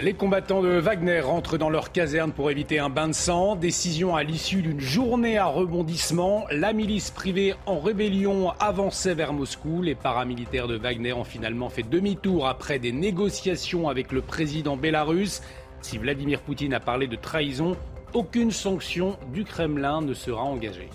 Les combattants de Wagner rentrent dans leur caserne pour éviter un bain de sang. Décision à l'issue d'une journée à rebondissement. La milice privée en rébellion avançait vers Moscou. Les paramilitaires de Wagner ont finalement fait demi-tour après des négociations avec le président bélarus. Si Vladimir Poutine a parlé de trahison, aucune sanction du Kremlin ne sera engagée.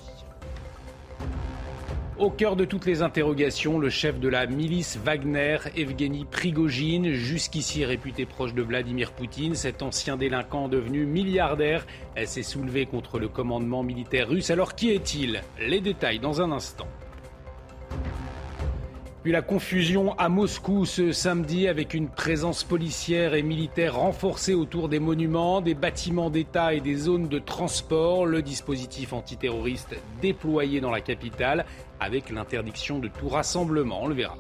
Au cœur de toutes les interrogations, le chef de la milice Wagner, Evgeny Prigogine, jusqu'ici réputé proche de Vladimir Poutine, cet ancien délinquant devenu milliardaire, s'est soulevé contre le commandement militaire russe. Alors qui est-il? Les détails dans un instant. Puis la confusion à Moscou ce samedi avec une présence policière et militaire renforcée autour des monuments, des bâtiments d'État et des zones de transport. Le dispositif antiterroriste déployé dans la capitale avec l'interdiction de tout rassemblement. On le verra.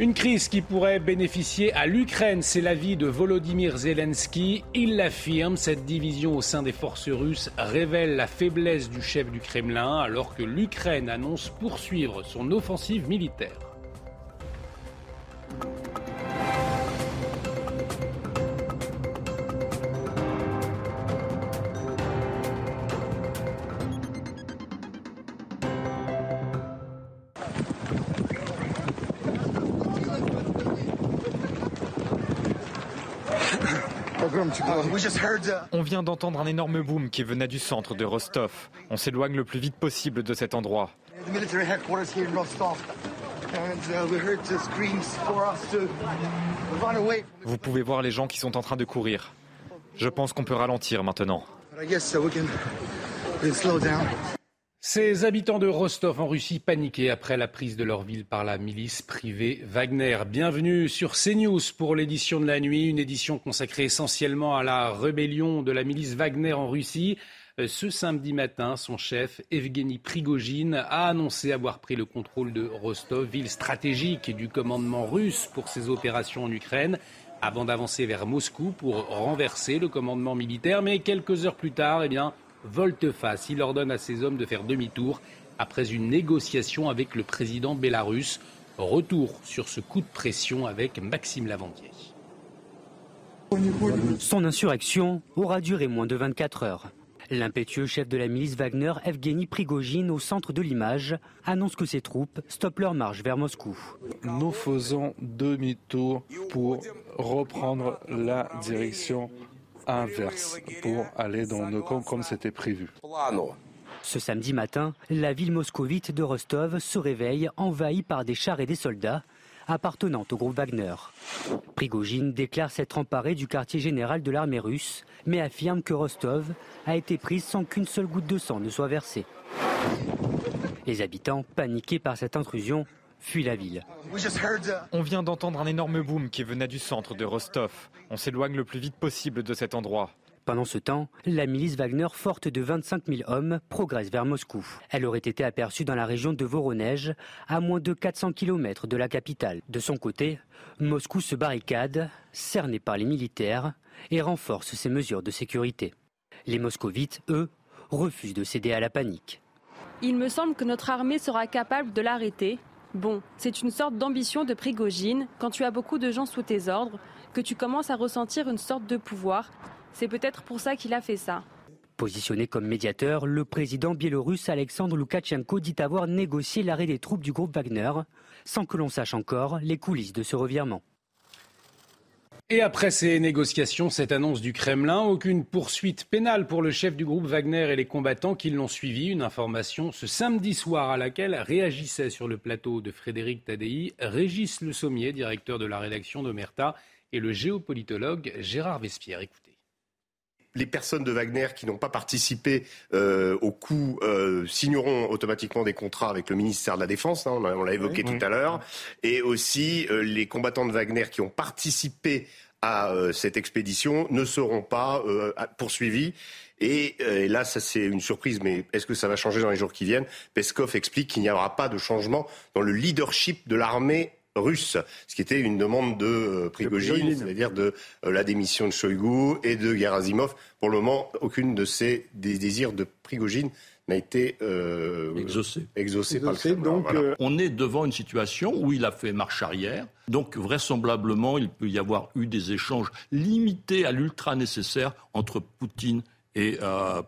Une crise qui pourrait bénéficier à l'Ukraine, c'est l'avis de Volodymyr Zelensky. Il l'affirme, cette division au sein des forces russes révèle la faiblesse du chef du Kremlin alors que l'Ukraine annonce poursuivre son offensive militaire. On vient d'entendre un énorme boom qui venait du centre de Rostov. On s'éloigne le plus vite possible de cet endroit. Vous pouvez voir les gens qui sont en train de courir. Je pense qu'on peut ralentir maintenant. Ces habitants de Rostov en Russie paniqués après la prise de leur ville par la milice privée Wagner. Bienvenue sur CNews pour l'édition de la nuit, une édition consacrée essentiellement à la rébellion de la milice Wagner en Russie. Euh, ce samedi matin, son chef, Evgeny Prigogine, a annoncé avoir pris le contrôle de Rostov, ville stratégique du commandement russe pour ses opérations en Ukraine, avant d'avancer vers Moscou pour renverser le commandement militaire. Mais quelques heures plus tard, eh bien, volte-face. Il ordonne à ses hommes de faire demi-tour après une négociation avec le président bélarus. Retour sur ce coup de pression avec Maxime Lavandier. Son insurrection aura duré moins de 24 heures. L'impétueux chef de la milice Wagner, Evgeny Prigogine, au centre de l'image, annonce que ses troupes stoppent leur marche vers Moscou. Nous faisons demi-tour pour reprendre la direction inverse pour aller dans nos camps comme c'était prévu. Ce samedi matin, la ville moscovite de Rostov se réveille envahie par des chars et des soldats appartenant au groupe Wagner. Prigogine déclare s'être emparé du quartier général de l'armée russe, mais affirme que Rostov a été prise sans qu'une seule goutte de sang ne soit versée. Les habitants, paniqués par cette intrusion, fuit la ville. On vient d'entendre un énorme boom qui venait du centre de Rostov. On s'éloigne le plus vite possible de cet endroit. Pendant ce temps, la milice Wagner, forte de 25 000 hommes, progresse vers Moscou. Elle aurait été aperçue dans la région de Voronezh, à moins de 400 km de la capitale. De son côté, Moscou se barricade, cerné par les militaires, et renforce ses mesures de sécurité. Les moscovites, eux, refusent de céder à la panique. Il me semble que notre armée sera capable de l'arrêter Bon, c'est une sorte d'ambition de Prigogine, quand tu as beaucoup de gens sous tes ordres, que tu commences à ressentir une sorte de pouvoir. C'est peut-être pour ça qu'il a fait ça. Positionné comme médiateur, le président biélorusse Alexandre Loukachenko dit avoir négocié l'arrêt des troupes du groupe Wagner, sans que l'on sache encore les coulisses de ce revirement. Et après ces négociations, cette annonce du Kremlin, aucune poursuite pénale pour le chef du groupe Wagner et les combattants qui l'ont suivi. Une information ce samedi soir à laquelle réagissait sur le plateau de Frédéric Tadei Régis Le Sommier, directeur de la rédaction d'Omerta, et le géopolitologue Gérard Vespierre. Écoutez. Les personnes de Wagner qui n'ont pas participé euh, au coup euh, signeront automatiquement des contrats avec le ministère de la Défense, hein, on l'a évoqué tout à l'heure, et aussi euh, les combattants de Wagner qui ont participé à cette expédition ne seront pas poursuivis. Et, là, ça c'est une surprise, mais est-ce que ça va changer dans les jours qui viennent? Peskov explique qu'il n'y aura pas de changement dans le leadership de l'armée russe, ce qui était une demande de euh, Prigogine, c'est-à-dire de euh, la démission de Shoigu et de Gerasimov. Pour le moment, aucune de ces des désirs de Prigogine n'a été euh, exaucée. par le donc, On est devant une situation où il a fait marche arrière. Donc vraisemblablement, il peut y avoir eu des échanges limités à l'ultra nécessaire entre Poutine et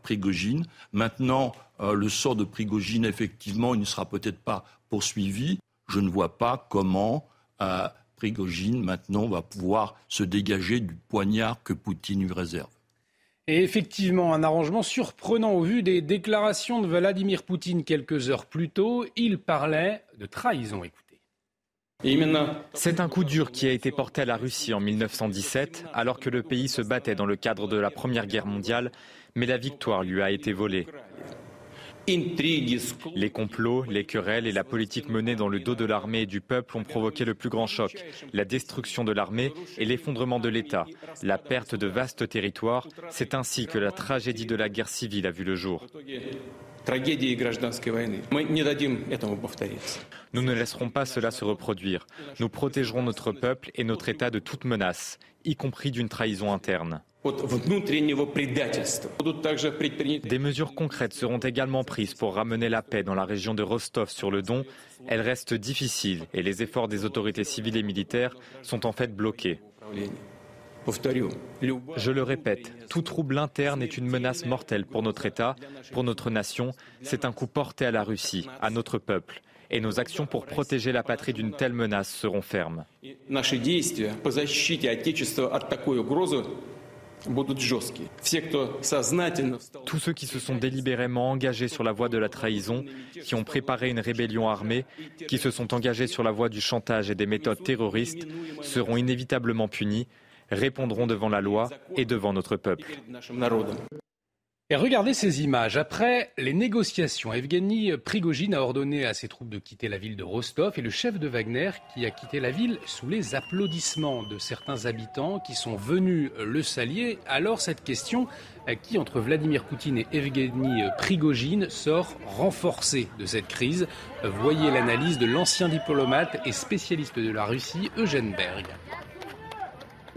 Prigogine. Maintenant, le sort de Prigogine, effectivement, il ne sera peut-être pas poursuivi je ne vois pas comment euh, Prigogine maintenant va pouvoir se dégager du poignard que Poutine lui réserve. Et effectivement, un arrangement surprenant au vu des déclarations de Vladimir Poutine quelques heures plus tôt. Il parlait de trahison. Écoutez. C'est un coup dur qui a été porté à la Russie en 1917, alors que le pays se battait dans le cadre de la Première Guerre mondiale, mais la victoire lui a été volée. Les complots, les querelles et la politique menée dans le dos de l'armée et du peuple ont provoqué le plus grand choc, la destruction de l'armée et l'effondrement de l'État, la perte de vastes territoires. C'est ainsi que la tragédie de la guerre civile a vu le jour. Nous ne laisserons pas cela se reproduire. Nous protégerons notre peuple et notre État de toute menace, y compris d'une trahison interne. Des mesures concrètes seront également prises pour ramener la paix dans la région de Rostov-sur-le-Don. Elle reste difficile et les efforts des autorités civiles et militaires sont en fait bloqués. Je le répète, tout trouble interne est une menace mortelle pour notre État, pour notre nation. C'est un coup porté à la Russie, à notre peuple. Et nos actions pour protéger la patrie d'une telle menace seront fermes. Tous ceux qui se sont délibérément engagés sur la voie de la trahison, qui ont préparé une rébellion armée, qui se sont engagés sur la voie du chantage et des méthodes terroristes, seront inévitablement punis, répondront devant la loi et devant notre peuple. Et regardez ces images. Après les négociations, Evgeny Prigogine a ordonné à ses troupes de quitter la ville de Rostov et le chef de Wagner qui a quitté la ville sous les applaudissements de certains habitants qui sont venus le salier. Alors cette question, qui entre Vladimir Poutine et Evgeny Prigogine sort renforcée de cette crise? Voyez l'analyse de l'ancien diplomate et spécialiste de la Russie, Eugène Berg.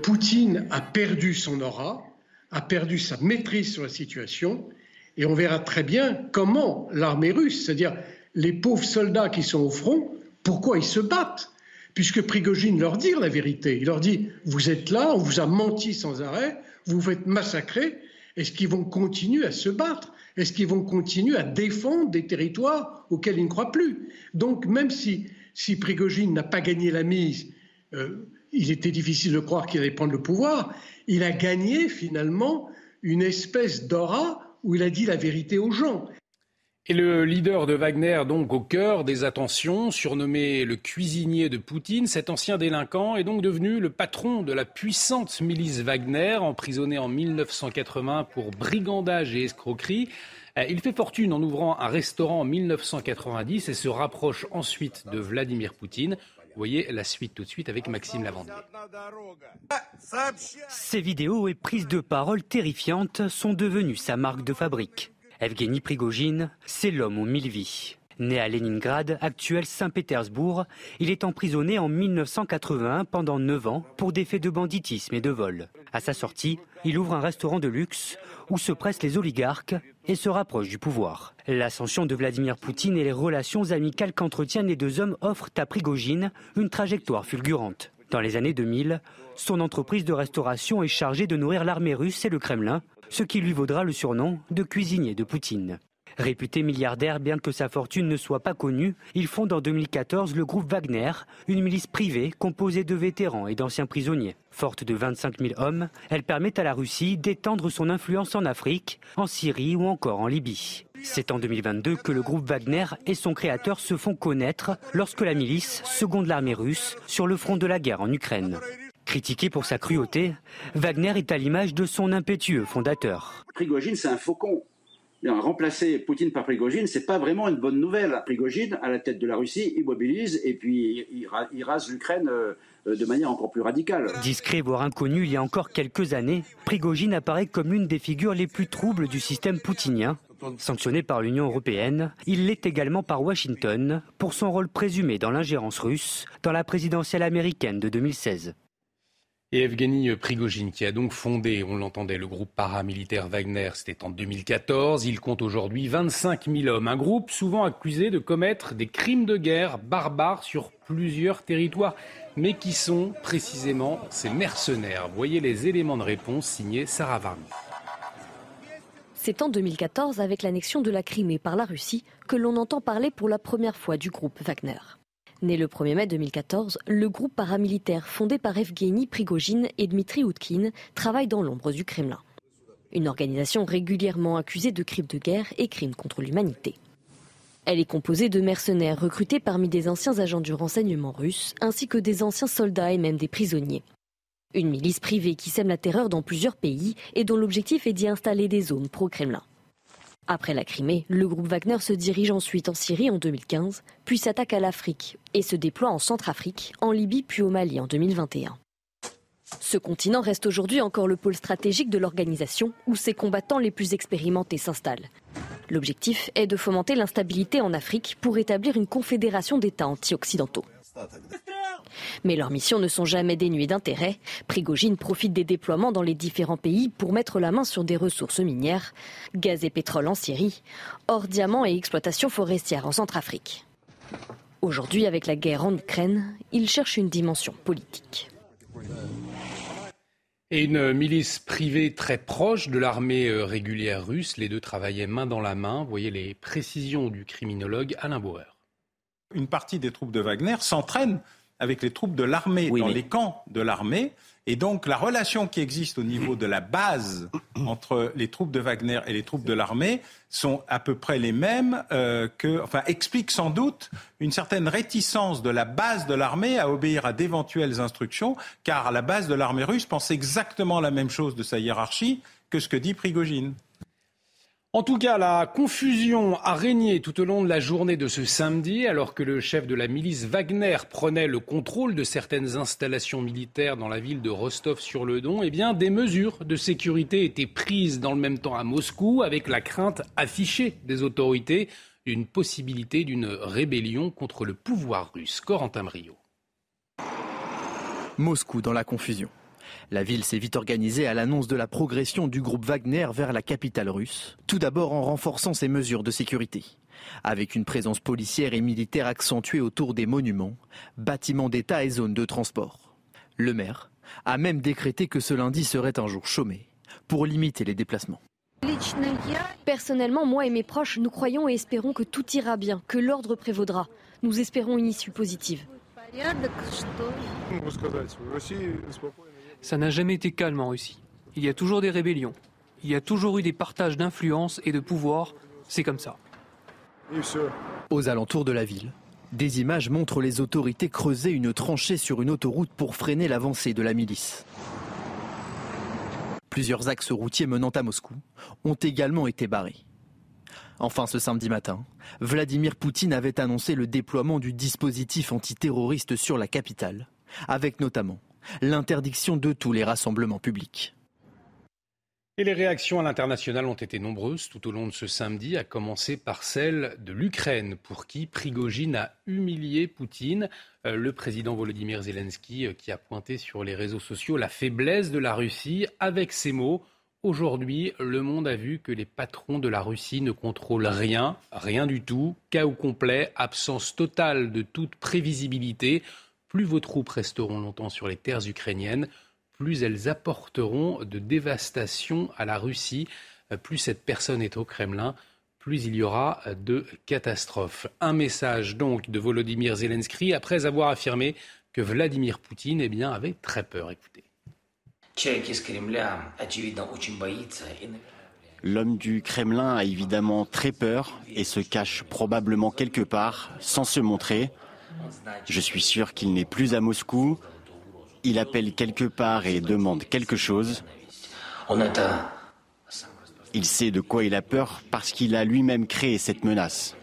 Poutine a perdu son aura a perdu sa maîtrise sur la situation et on verra très bien comment l'armée russe, c'est-à-dire les pauvres soldats qui sont au front, pourquoi ils se battent Puisque Prigogine leur dit la vérité. Il leur dit Vous êtes là, on vous a menti sans arrêt, vous vous faites massacrer. Est-ce qu'ils vont continuer à se battre? Est-ce qu'ils vont continuer à défendre des territoires auxquels ils ne croient plus? Donc, même si, si Prigogine n'a pas gagné la mise, euh, il était difficile de croire qu'il allait prendre le pouvoir, il a gagné finalement une espèce d'aura où il a dit la vérité aux gens. Et le leader de Wagner, donc au cœur des attentions, surnommé le cuisinier de Poutine, cet ancien délinquant est donc devenu le patron de la puissante milice Wagner, emprisonné en 1980 pour brigandage et escroquerie. Euh, il fait fortune en ouvrant un restaurant en 1990 et se rapproche ensuite de Vladimir Poutine. Voyez la suite tout de suite avec Maxime Lavandier. Ces vidéos et prises de parole terrifiantes sont devenues sa marque de fabrique. Evgeny Prigogine, c'est l'homme aux mille vies. Né à Leningrad, actuel Saint-Pétersbourg, il est emprisonné en 1981 pendant 9 ans pour des faits de banditisme et de vol. À sa sortie, il ouvre un restaurant de luxe où se pressent les oligarques et se rapproche du pouvoir. L'ascension de Vladimir Poutine et les relations amicales qu'entretiennent les deux hommes offrent à Prigogine une trajectoire fulgurante. Dans les années 2000, son entreprise de restauration est chargée de nourrir l'armée russe et le Kremlin, ce qui lui vaudra le surnom de cuisinier de Poutine. Réputé milliardaire, bien que sa fortune ne soit pas connue, il fonde en 2014 le groupe Wagner, une milice privée composée de vétérans et d'anciens prisonniers. Forte de 25 000 hommes, elle permet à la Russie d'étendre son influence en Afrique, en Syrie ou encore en Libye. C'est en 2022 que le groupe Wagner et son créateur se font connaître lorsque la milice seconde l'armée russe sur le front de la guerre en Ukraine. Critiqué pour sa cruauté, Wagner est à l'image de son impétueux fondateur. Prigogine, c'est un faucon. Remplacer Poutine par Prigogine, c'est pas vraiment une bonne nouvelle. Prigogine, à la tête de la Russie, il mobilise et puis il rase l'Ukraine euh, de manière encore plus radicale. Discret voire inconnu il y a encore quelques années, Prigogine apparaît comme l'une des figures les plus troubles du système poutinien. Sanctionné par l'Union européenne, il l'est également par Washington pour son rôle présumé dans l'ingérence russe dans la présidentielle américaine de 2016. Et Evgeny Prigogine, qui a donc fondé, on l'entendait, le groupe paramilitaire Wagner, c'était en 2014. Il compte aujourd'hui 25 000 hommes. Un groupe souvent accusé de commettre des crimes de guerre barbares sur plusieurs territoires, mais qui sont précisément ces mercenaires? Voyez les éléments de réponse signés Sarah Varny. C'est en 2014, avec l'annexion de la Crimée par la Russie, que l'on entend parler pour la première fois du groupe Wagner. Né le 1er mai 2014, le groupe paramilitaire fondé par Evgeny Prigogine et Dmitri Outkin travaille dans l'ombre du Kremlin. Une organisation régulièrement accusée de crimes de guerre et crimes contre l'humanité. Elle est composée de mercenaires recrutés parmi des anciens agents du renseignement russe, ainsi que des anciens soldats et même des prisonniers. Une milice privée qui sème la terreur dans plusieurs pays et dont l'objectif est d'y installer des zones pro-Kremlin. Après la Crimée, le groupe Wagner se dirige ensuite en Syrie en 2015, puis s'attaque à l'Afrique et se déploie en Centrafrique, en Libye puis au Mali en 2021. Ce continent reste aujourd'hui encore le pôle stratégique de l'organisation où ses combattants les plus expérimentés s'installent. L'objectif est de fomenter l'instabilité en Afrique pour établir une confédération d'États anti-occidentaux. Mais leurs missions ne sont jamais dénuées d'intérêt. Prigogine profite des déploiements dans les différents pays pour mettre la main sur des ressources minières, gaz et pétrole en Syrie, or diamants et exploitation forestière en Centrafrique. Aujourd'hui, avec la guerre en Ukraine, il cherche une dimension politique. Et une milice privée très proche de l'armée euh, régulière russe. Les deux travaillaient main dans la main. Vous voyez les précisions du criminologue Alain Bauer. Une partie des troupes de Wagner s'entraînent avec les troupes de l'armée, dans les camps de l'armée. Et donc la relation qui existe au niveau de la base entre les troupes de Wagner et les troupes de l'armée sont à peu près les mêmes euh, que, enfin, explique sans doute une certaine réticence de la base de l'armée à obéir à d'éventuelles instructions, car la base de l'armée russe pense exactement la même chose de sa hiérarchie que ce que dit Prigogine. En tout cas, la confusion a régné tout au long de la journée de ce samedi, alors que le chef de la milice Wagner prenait le contrôle de certaines installations militaires dans la ville de Rostov-sur-le-Don. Eh bien, des mesures de sécurité étaient prises dans le même temps à Moscou, avec la crainte affichée des autorités d'une possibilité d'une rébellion contre le pouvoir russe. Corentin Brio. Moscou dans la confusion. La ville s'est vite organisée à l'annonce de la progression du groupe Wagner vers la capitale russe, tout d'abord en renforçant ses mesures de sécurité, avec une présence policière et militaire accentuée autour des monuments, bâtiments d'État et zones de transport. Le maire a même décrété que ce lundi serait un jour chômé pour limiter les déplacements. Personnellement, moi et mes proches, nous croyons et espérons que tout ira bien, que l'ordre prévaudra. Nous espérons une issue positive. Ça n'a jamais été calme en Russie. Il y a toujours des rébellions. Il y a toujours eu des partages d'influence et de pouvoir. C'est comme ça. Aux alentours de la ville, des images montrent les autorités creuser une tranchée sur une autoroute pour freiner l'avancée de la milice. Plusieurs axes routiers menant à Moscou ont également été barrés. Enfin, ce samedi matin, Vladimir Poutine avait annoncé le déploiement du dispositif antiterroriste sur la capitale, avec notamment l'interdiction de tous les rassemblements publics. Et les réactions à l'international ont été nombreuses tout au long de ce samedi, à commencer par celle de l'Ukraine, pour qui Prigogine a humilié Poutine, euh, le président Volodymyr Zelensky, euh, qui a pointé sur les réseaux sociaux la faiblesse de la Russie avec ces mots. Aujourd'hui, le monde a vu que les patrons de la Russie ne contrôlent rien, rien du tout, chaos complet, absence totale de toute prévisibilité. Plus vos troupes resteront longtemps sur les terres ukrainiennes, plus elles apporteront de dévastation à la Russie, plus cette personne est au Kremlin, plus il y aura de catastrophes. Un message donc de Volodymyr Zelensky après avoir affirmé que Vladimir Poutine eh bien, avait très peur. Écoutez. L'homme du Kremlin a évidemment très peur et se cache probablement quelque part sans se montrer. Je suis sûr qu'il n'est plus à Moscou Il appelle quelque part et demande quelque chose. Il sait de quoi il a peur parce qu'il a lui-même créé cette menace.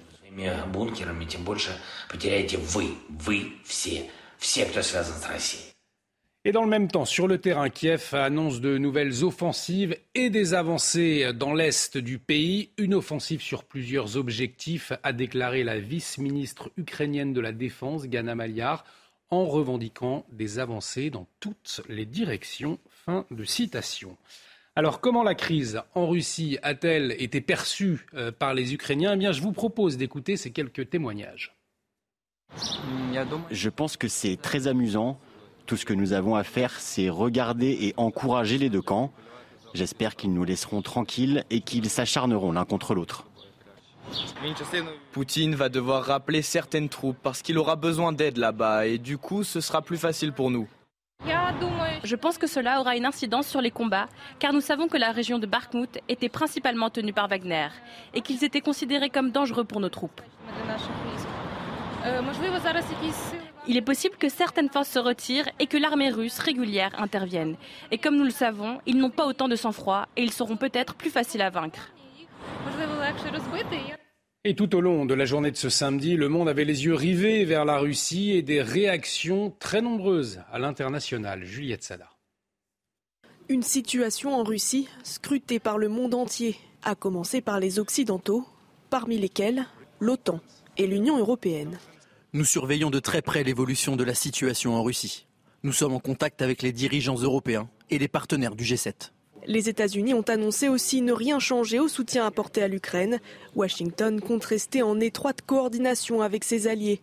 Et dans le même temps, sur le terrain, Kiev annonce de nouvelles offensives et des avancées dans l'est du pays. Une offensive sur plusieurs objectifs, a déclaré la vice-ministre ukrainienne de la Défense, Gana Maliar, en revendiquant des avancées dans toutes les directions. Fin de citation. Alors, comment la crise en Russie a-t-elle été perçue euh, par les Ukrainiens? Eh bien, je vous propose d'écouter ces quelques témoignages. Je pense que c'est très amusant tout ce que nous avons à faire, c'est regarder et encourager les deux camps. J'espère qu'ils nous laisseront tranquilles et qu'ils s'acharneront l'un contre l'autre. Poutine va devoir rappeler certaines troupes parce qu'il aura besoin d'aide là-bas et du coup ce sera plus facile pour nous. Je pense que cela aura une incidence sur les combats, car nous savons que la région de Bakhmut était principalement tenue par Wagner et qu'ils étaient considérés comme dangereux pour nos troupes. Il est possible que certaines forces se retirent et que l'armée russe régulière intervienne. Et comme nous le savons, ils n'ont pas autant de sang-froid et ils seront peut-être plus faciles à vaincre. Et tout au long de la journée de ce samedi, le monde avait les yeux rivés vers la Russie et des réactions très nombreuses à l'international. Juliette Sada. Une situation en Russie scrutée par le monde entier, à commencer par les Occidentaux, parmi lesquels l'OTAN et l'Union européenne. Nous surveillons de très près l'évolution de la situation en Russie. Nous sommes en contact avec les dirigeants européens et les partenaires du G7. Les États-Unis ont annoncé aussi ne rien changer au soutien apporté à l'Ukraine. Washington compte rester en étroite coordination avec ses alliés.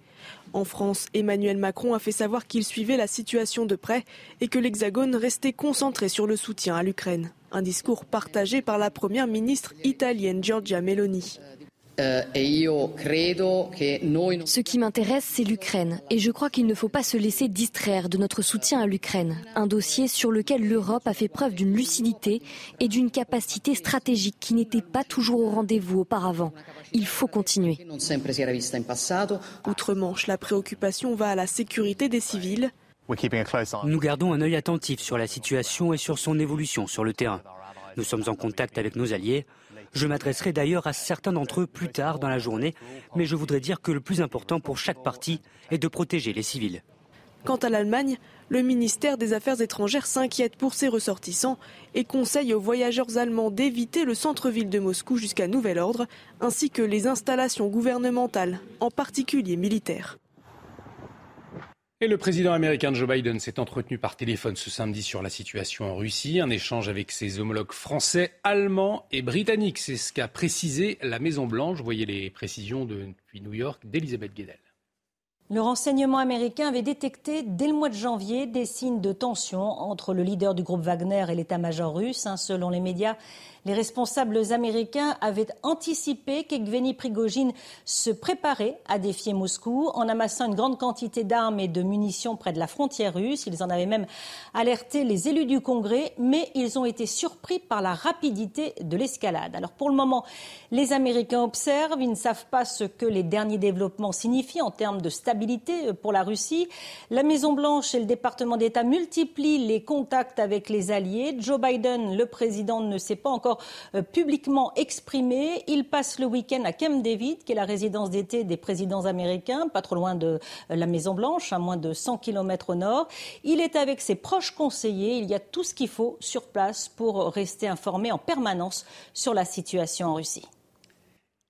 En France, Emmanuel Macron a fait savoir qu'il suivait la situation de près et que l'Hexagone restait concentré sur le soutien à l'Ukraine. Un discours partagé par la première ministre italienne Giorgia Meloni. Euh, Ce qui m'intéresse, c'est l'Ukraine. Et je crois qu'il ne faut pas se laisser distraire de notre soutien à l'Ukraine. Un dossier sur lequel l'Europe a fait preuve d'une lucidité et d'une capacité stratégique qui n'était pas toujours au rendez-vous auparavant. Il faut continuer. Outre-Manche, la préoccupation va à la sécurité des civils. Nous gardons un œil attentif sur la situation et sur son évolution sur le terrain. Nous sommes en contact avec nos alliés. Je m'adresserai d'ailleurs à certains d'entre eux plus tard dans la journée, mais je voudrais dire que le plus important pour chaque partie est de protéger les civils. Quant à l'Allemagne, le ministère des Affaires étrangères s'inquiète pour ses ressortissants et conseille aux voyageurs allemands d'éviter le centre-ville de Moscou jusqu'à nouvel ordre, ainsi que les installations gouvernementales, en particulier militaires. Et le président américain Joe Biden s'est entretenu par téléphone ce samedi sur la situation en Russie, un échange avec ses homologues français, allemands et britanniques. C'est ce qu'a précisé la Maison-Blanche. Voyez les précisions depuis New York d'Elisabeth Guedel. Le renseignement américain avait détecté dès le mois de janvier des signes de tension entre le leader du groupe Wagner et l'état-major russe. Hein, selon les médias, les responsables américains avaient anticipé qu'Evgeny Prigogine se préparait à défier Moscou en amassant une grande quantité d'armes et de munitions près de la frontière russe. Ils en avaient même alerté les élus du Congrès, mais ils ont été surpris par la rapidité de l'escalade. Alors pour le moment, les Américains observent, ils ne savent pas ce que les derniers développements signifient en termes de stabilité pour la Russie. La Maison-Blanche et le département d'État multiplient les contacts avec les alliés. Joe Biden, le président, ne sait pas encore euh, publiquement exprimé. Il passe le week-end à Camp David, qui est la résidence d'été des présidents américains, pas trop loin de euh, la Maison-Blanche, à moins de 100 km au nord. Il est avec ses proches conseillers. Il y a tout ce qu'il faut sur place pour rester informé en permanence sur la situation en Russie.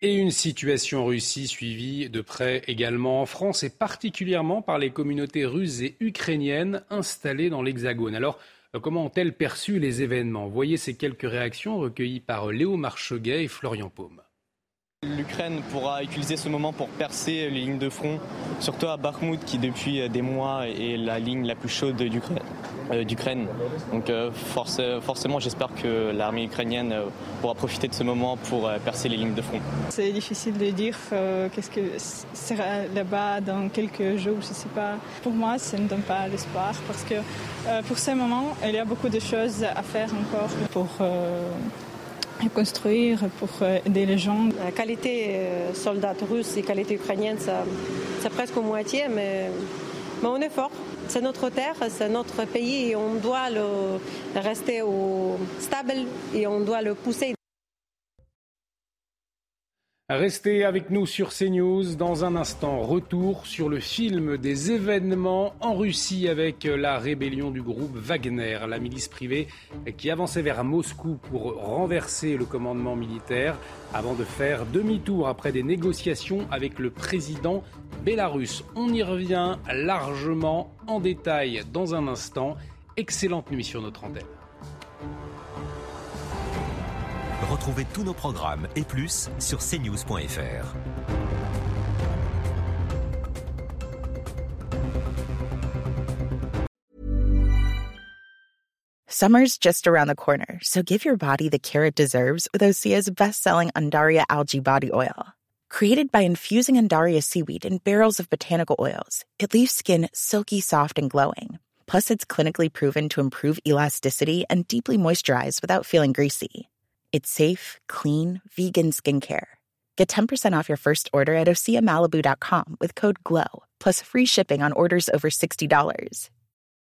Et une situation en Russie suivie de près également en France et particulièrement par les communautés russes et ukrainiennes installées dans l'Hexagone. Alors, comment ont-elles perçu les événements? Voyez ces quelques réactions recueillies par Léo Marcheguet et Florian Paume. L'Ukraine pourra utiliser ce moment pour percer les lignes de front, surtout à Bakhmut qui depuis des mois est la ligne la plus chaude d'Ukraine. Euh, Donc euh, forcément j'espère que l'armée ukrainienne euh, pourra profiter de ce moment pour percer les lignes de front. C'est difficile de dire qu'est-ce que sera là-bas dans quelques jours, je ne sais pas. Pour moi ça ne donne pas l'espoir parce que pour ce moment il y a beaucoup de choses à faire encore pour construire pour euh, aider les gens. La qualité euh, soldats russes et qualité ukrainienne, c'est presque moitié, mais, mais on est fort. c'est notre terre, c'est notre pays et on doit le rester au stable et on doit le pousser. Restez avec nous sur CNews. Dans un instant, retour sur le film des événements en Russie avec la rébellion du groupe Wagner, la milice privée qui avançait vers Moscou pour renverser le commandement militaire avant de faire demi-tour après des négociations avec le président bélarus. On y revient largement en détail dans un instant. Excellente nuit sur notre antenne. Retrouvez tous nos programmes et plus sur cnews.fr. Summer's just around the corner, so give your body the care it deserves with Osea's best-selling Andaria algae body oil. Created by infusing Andaria seaweed in barrels of botanical oils, it leaves skin silky soft and glowing. Plus, it's clinically proven to improve elasticity and deeply moisturize without feeling greasy. It's safe, clean, vegan skincare. Get 10% off your first order at OseaMalibu.com with code GLOW, plus free shipping on orders over $60.